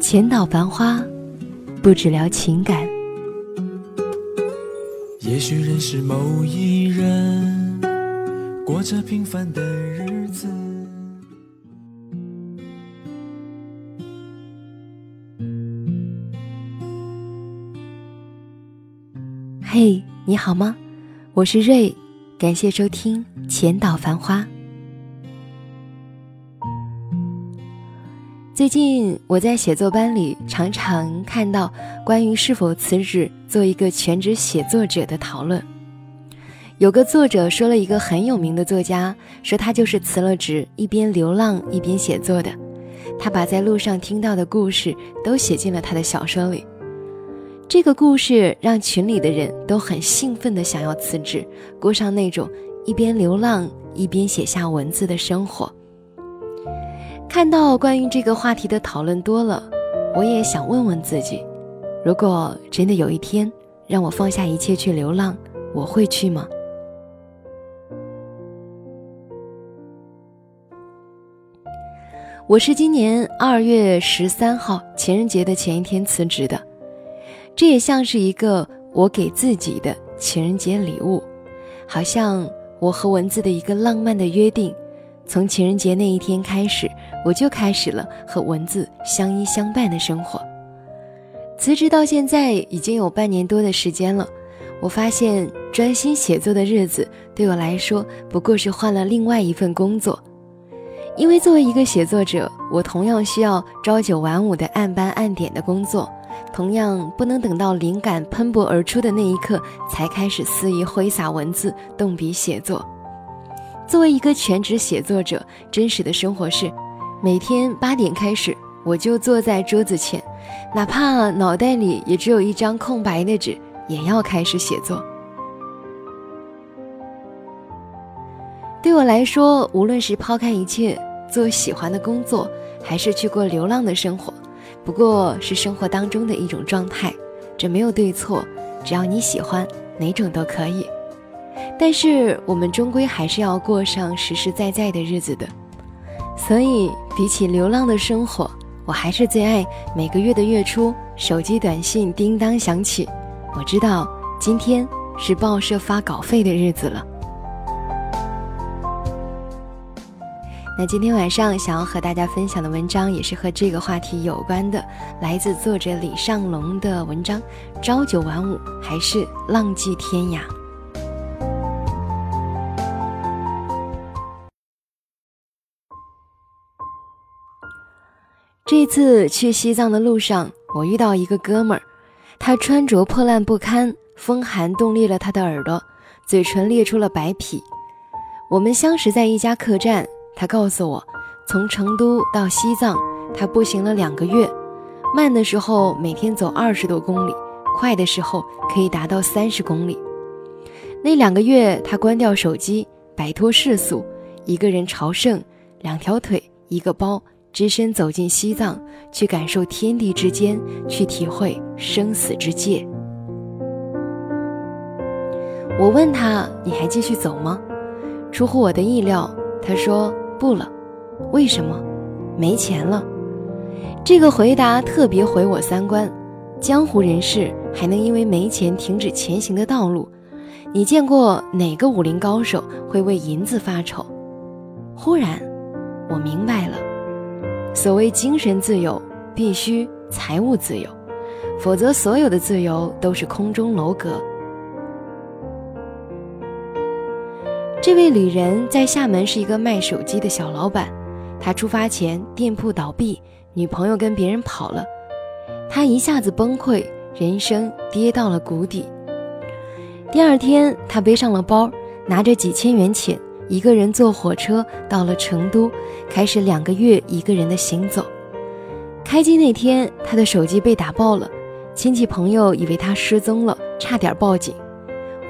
浅岛繁花，不只聊情感。也许认识某一人，过着平凡的日子。嘿，你好吗？我是瑞，感谢收听《浅岛繁花》。最近我在写作班里常常看到关于是否辞职做一个全职写作者的讨论。有个作者说了一个很有名的作家，说他就是辞了职，一边流浪一边写作的。他把在路上听到的故事都写进了他的小说里。这个故事让群里的人都很兴奋的想要辞职，过上那种一边流浪一边写下文字的生活。看到关于这个话题的讨论多了，我也想问问自己：如果真的有一天让我放下一切去流浪，我会去吗？我是今年二月十三号情人节的前一天辞职的，这也像是一个我给自己的情人节礼物，好像我和文字的一个浪漫的约定。从情人节那一天开始，我就开始了和文字相依相伴的生活。辞职到现在已经有半年多的时间了，我发现专心写作的日子对我来说不过是换了另外一份工作。因为作为一个写作者，我同样需要朝九晚五的按班按点的工作，同样不能等到灵感喷薄而出的那一刻才开始肆意挥洒文字、动笔写作。作为一个全职写作者，真实的生活是，每天八点开始，我就坐在桌子前，哪怕脑袋里也只有一张空白的纸，也要开始写作。对我来说，无论是抛开一切做喜欢的工作，还是去过流浪的生活，不过是生活当中的一种状态，这没有对错，只要你喜欢，哪种都可以。但是我们终归还是要过上实实在在的日子的，所以比起流浪的生活，我还是最爱每个月的月初，手机短信叮当响起，我知道今天是报社发稿费的日子了。那今天晚上想要和大家分享的文章，也是和这个话题有关的，来自作者李尚龙的文章：朝九晚五还是浪迹天涯？这次去西藏的路上，我遇到一个哥们儿，他穿着破烂不堪，风寒冻裂了他的耳朵，嘴唇裂出了白皮。我们相识在一家客栈，他告诉我，从成都到西藏，他步行了两个月，慢的时候每天走二十多公里，快的时候可以达到三十公里。那两个月，他关掉手机，摆脱世俗，一个人朝圣，两条腿，一个包。只身走进西藏，去感受天地之间，去体会生死之界。我问他：“你还继续走吗？”出乎我的意料，他说：“不了。”为什么？没钱了。这个回答特别毁我三观。江湖人士还能因为没钱停止前行的道路？你见过哪个武林高手会为银子发愁？忽然，我明白了。所谓精神自由，必须财务自由，否则所有的自由都是空中楼阁。这位旅人在厦门是一个卖手机的小老板，他出发前店铺倒闭，女朋友跟别人跑了，他一下子崩溃，人生跌到了谷底。第二天，他背上了包，拿着几千元钱。一个人坐火车到了成都，开始两个月一个人的行走。开机那天，他的手机被打爆了，亲戚朋友以为他失踪了，差点报警。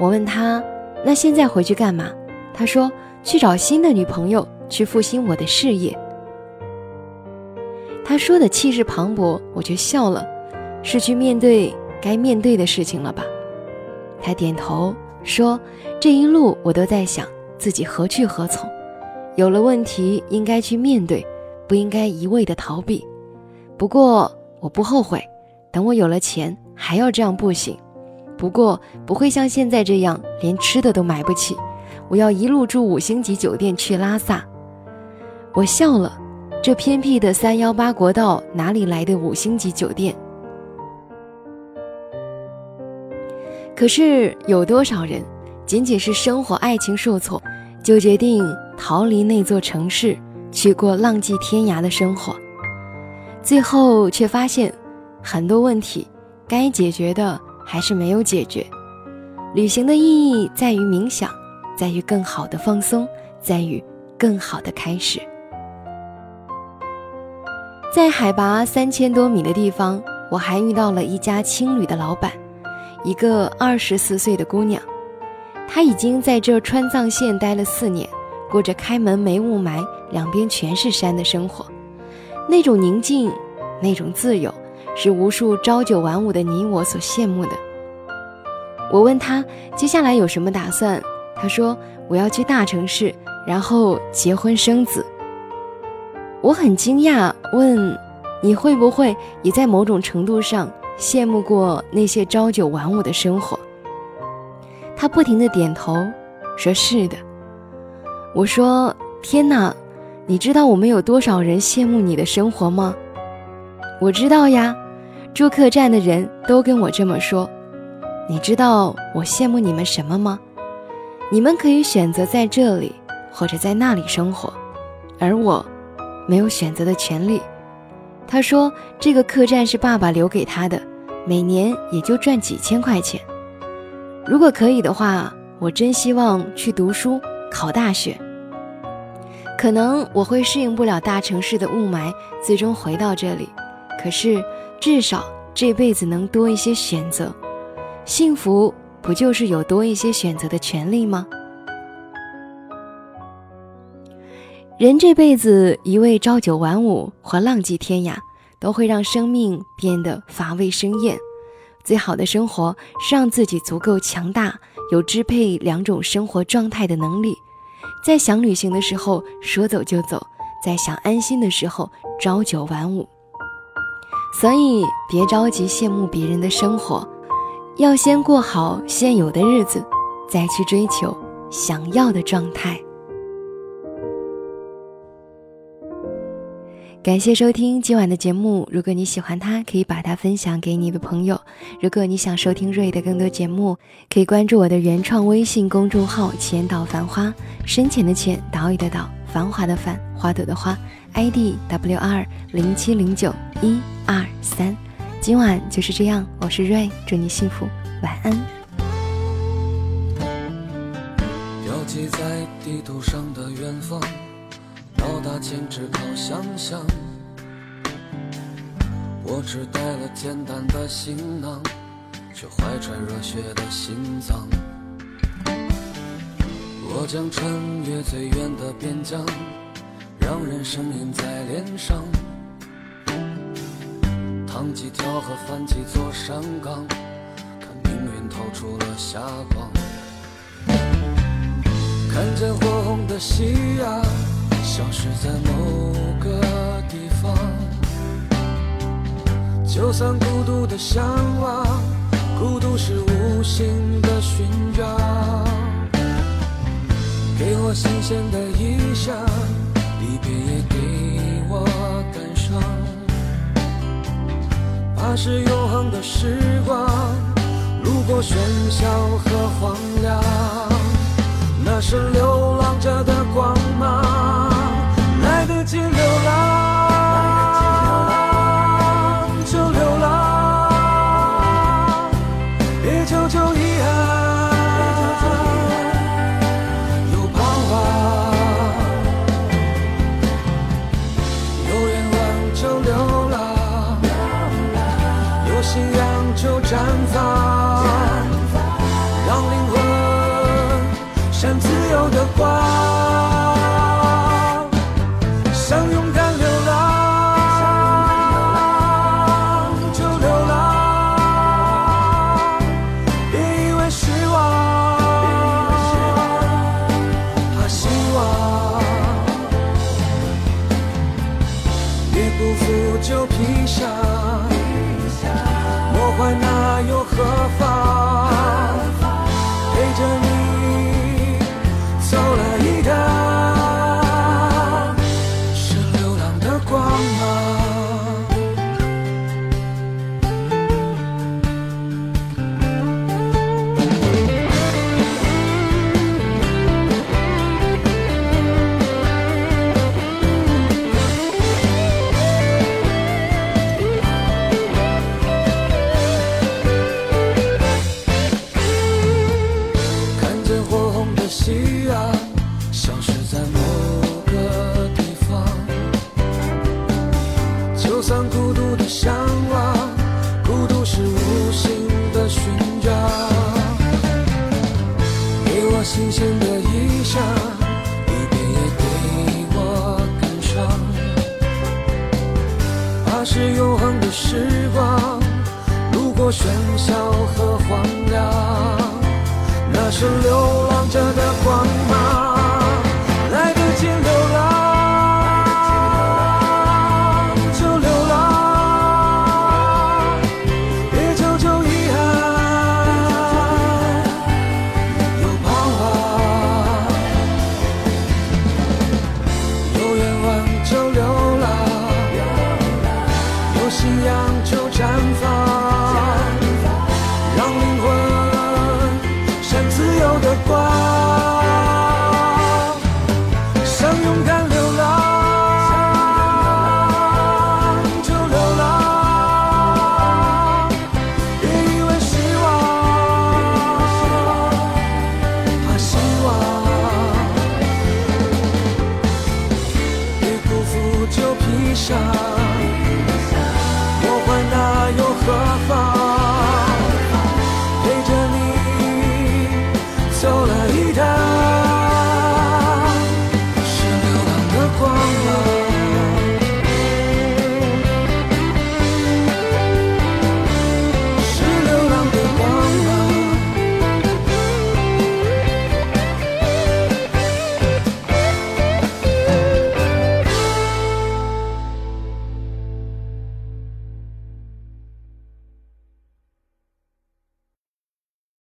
我问他：“那现在回去干嘛？”他说：“去找新的女朋友，去复兴我的事业。”他说的气势磅礴，我就笑了。是去面对该面对的事情了吧？他点头说：“这一路我都在想自己何去何从，有了问题应该去面对，不应该一味的逃避。不过我不后悔，等我有了钱还要这样不行。不过不会像现在这样连吃的都买不起，我要一路住五星级酒店去拉萨。”我笑了，这偏僻的三幺八国道哪里来的五星级酒店？可是有多少人，仅仅是生活、爱情受挫，就决定逃离那座城市，去过浪迹天涯的生活，最后却发现，很多问题该解决的还是没有解决。旅行的意义在于冥想，在于更好的放松，在于更好的开始。在海拔三千多米的地方，我还遇到了一家青旅的老板。一个二十四岁的姑娘，他已经在这川藏线待了四年，过着开门没雾霾、两边全是山的生活。那种宁静，那种自由，是无数朝九晚五的你我所羡慕的。我问他接下来有什么打算，他说我要去大城市，然后结婚生子。我很惊讶，问你会不会也在某种程度上？羡慕过那些朝九晚五的生活，他不停的点头，说是的。我说：“天哪，你知道我们有多少人羡慕你的生活吗？”我知道呀，住客栈的人都跟我这么说。你知道我羡慕你们什么吗？你们可以选择在这里或者在那里生活，而我，没有选择的权利。他说：“这个客栈是爸爸留给他的，每年也就赚几千块钱。如果可以的话，我真希望去读书，考大学。可能我会适应不了大城市的雾霾，最终回到这里。可是至少这辈子能多一些选择，幸福不就是有多一些选择的权利吗？人这辈子一味朝九晚五或浪迹天涯，都会让生命变得乏味生厌。最好的生活是让自己足够强大，有支配两种生活状态的能力，在想旅行的时候说走就走，在想安心的时候朝九晚五。所以别着急羡慕别人的生活，要先过好现有的日子，再去追求想要的状态。感谢收听今晚的节目。如果你喜欢它，可以把它分享给你的朋友。如果你想收听瑞的更多节目，可以关注我的原创微信公众号“浅岛繁花”，深浅的浅，岛屿的岛，繁华的繁，花朵的花。ID W R 零七零九一二三。今晚就是这样，我是瑞，祝你幸福，晚安。标记在地图上的远方。到达前只靠想象，我只带了简单的行囊，却怀揣热血的心脏。我将穿越最远的边疆，让人生印在脸上。趟几条河，翻几座山岗，看命运透出了霞光。看见火红的夕阳。消失在某个地方，就算孤独的向往，孤独是无形的勋章。给我新鲜的意象，离别也给我感伤。怕是永恒的时光，路过喧嚣和荒凉，那是流浪者的光芒。去流浪，就流浪，别久久遗憾，是永恒的时光路过喧嚣和荒凉那是流浪者的光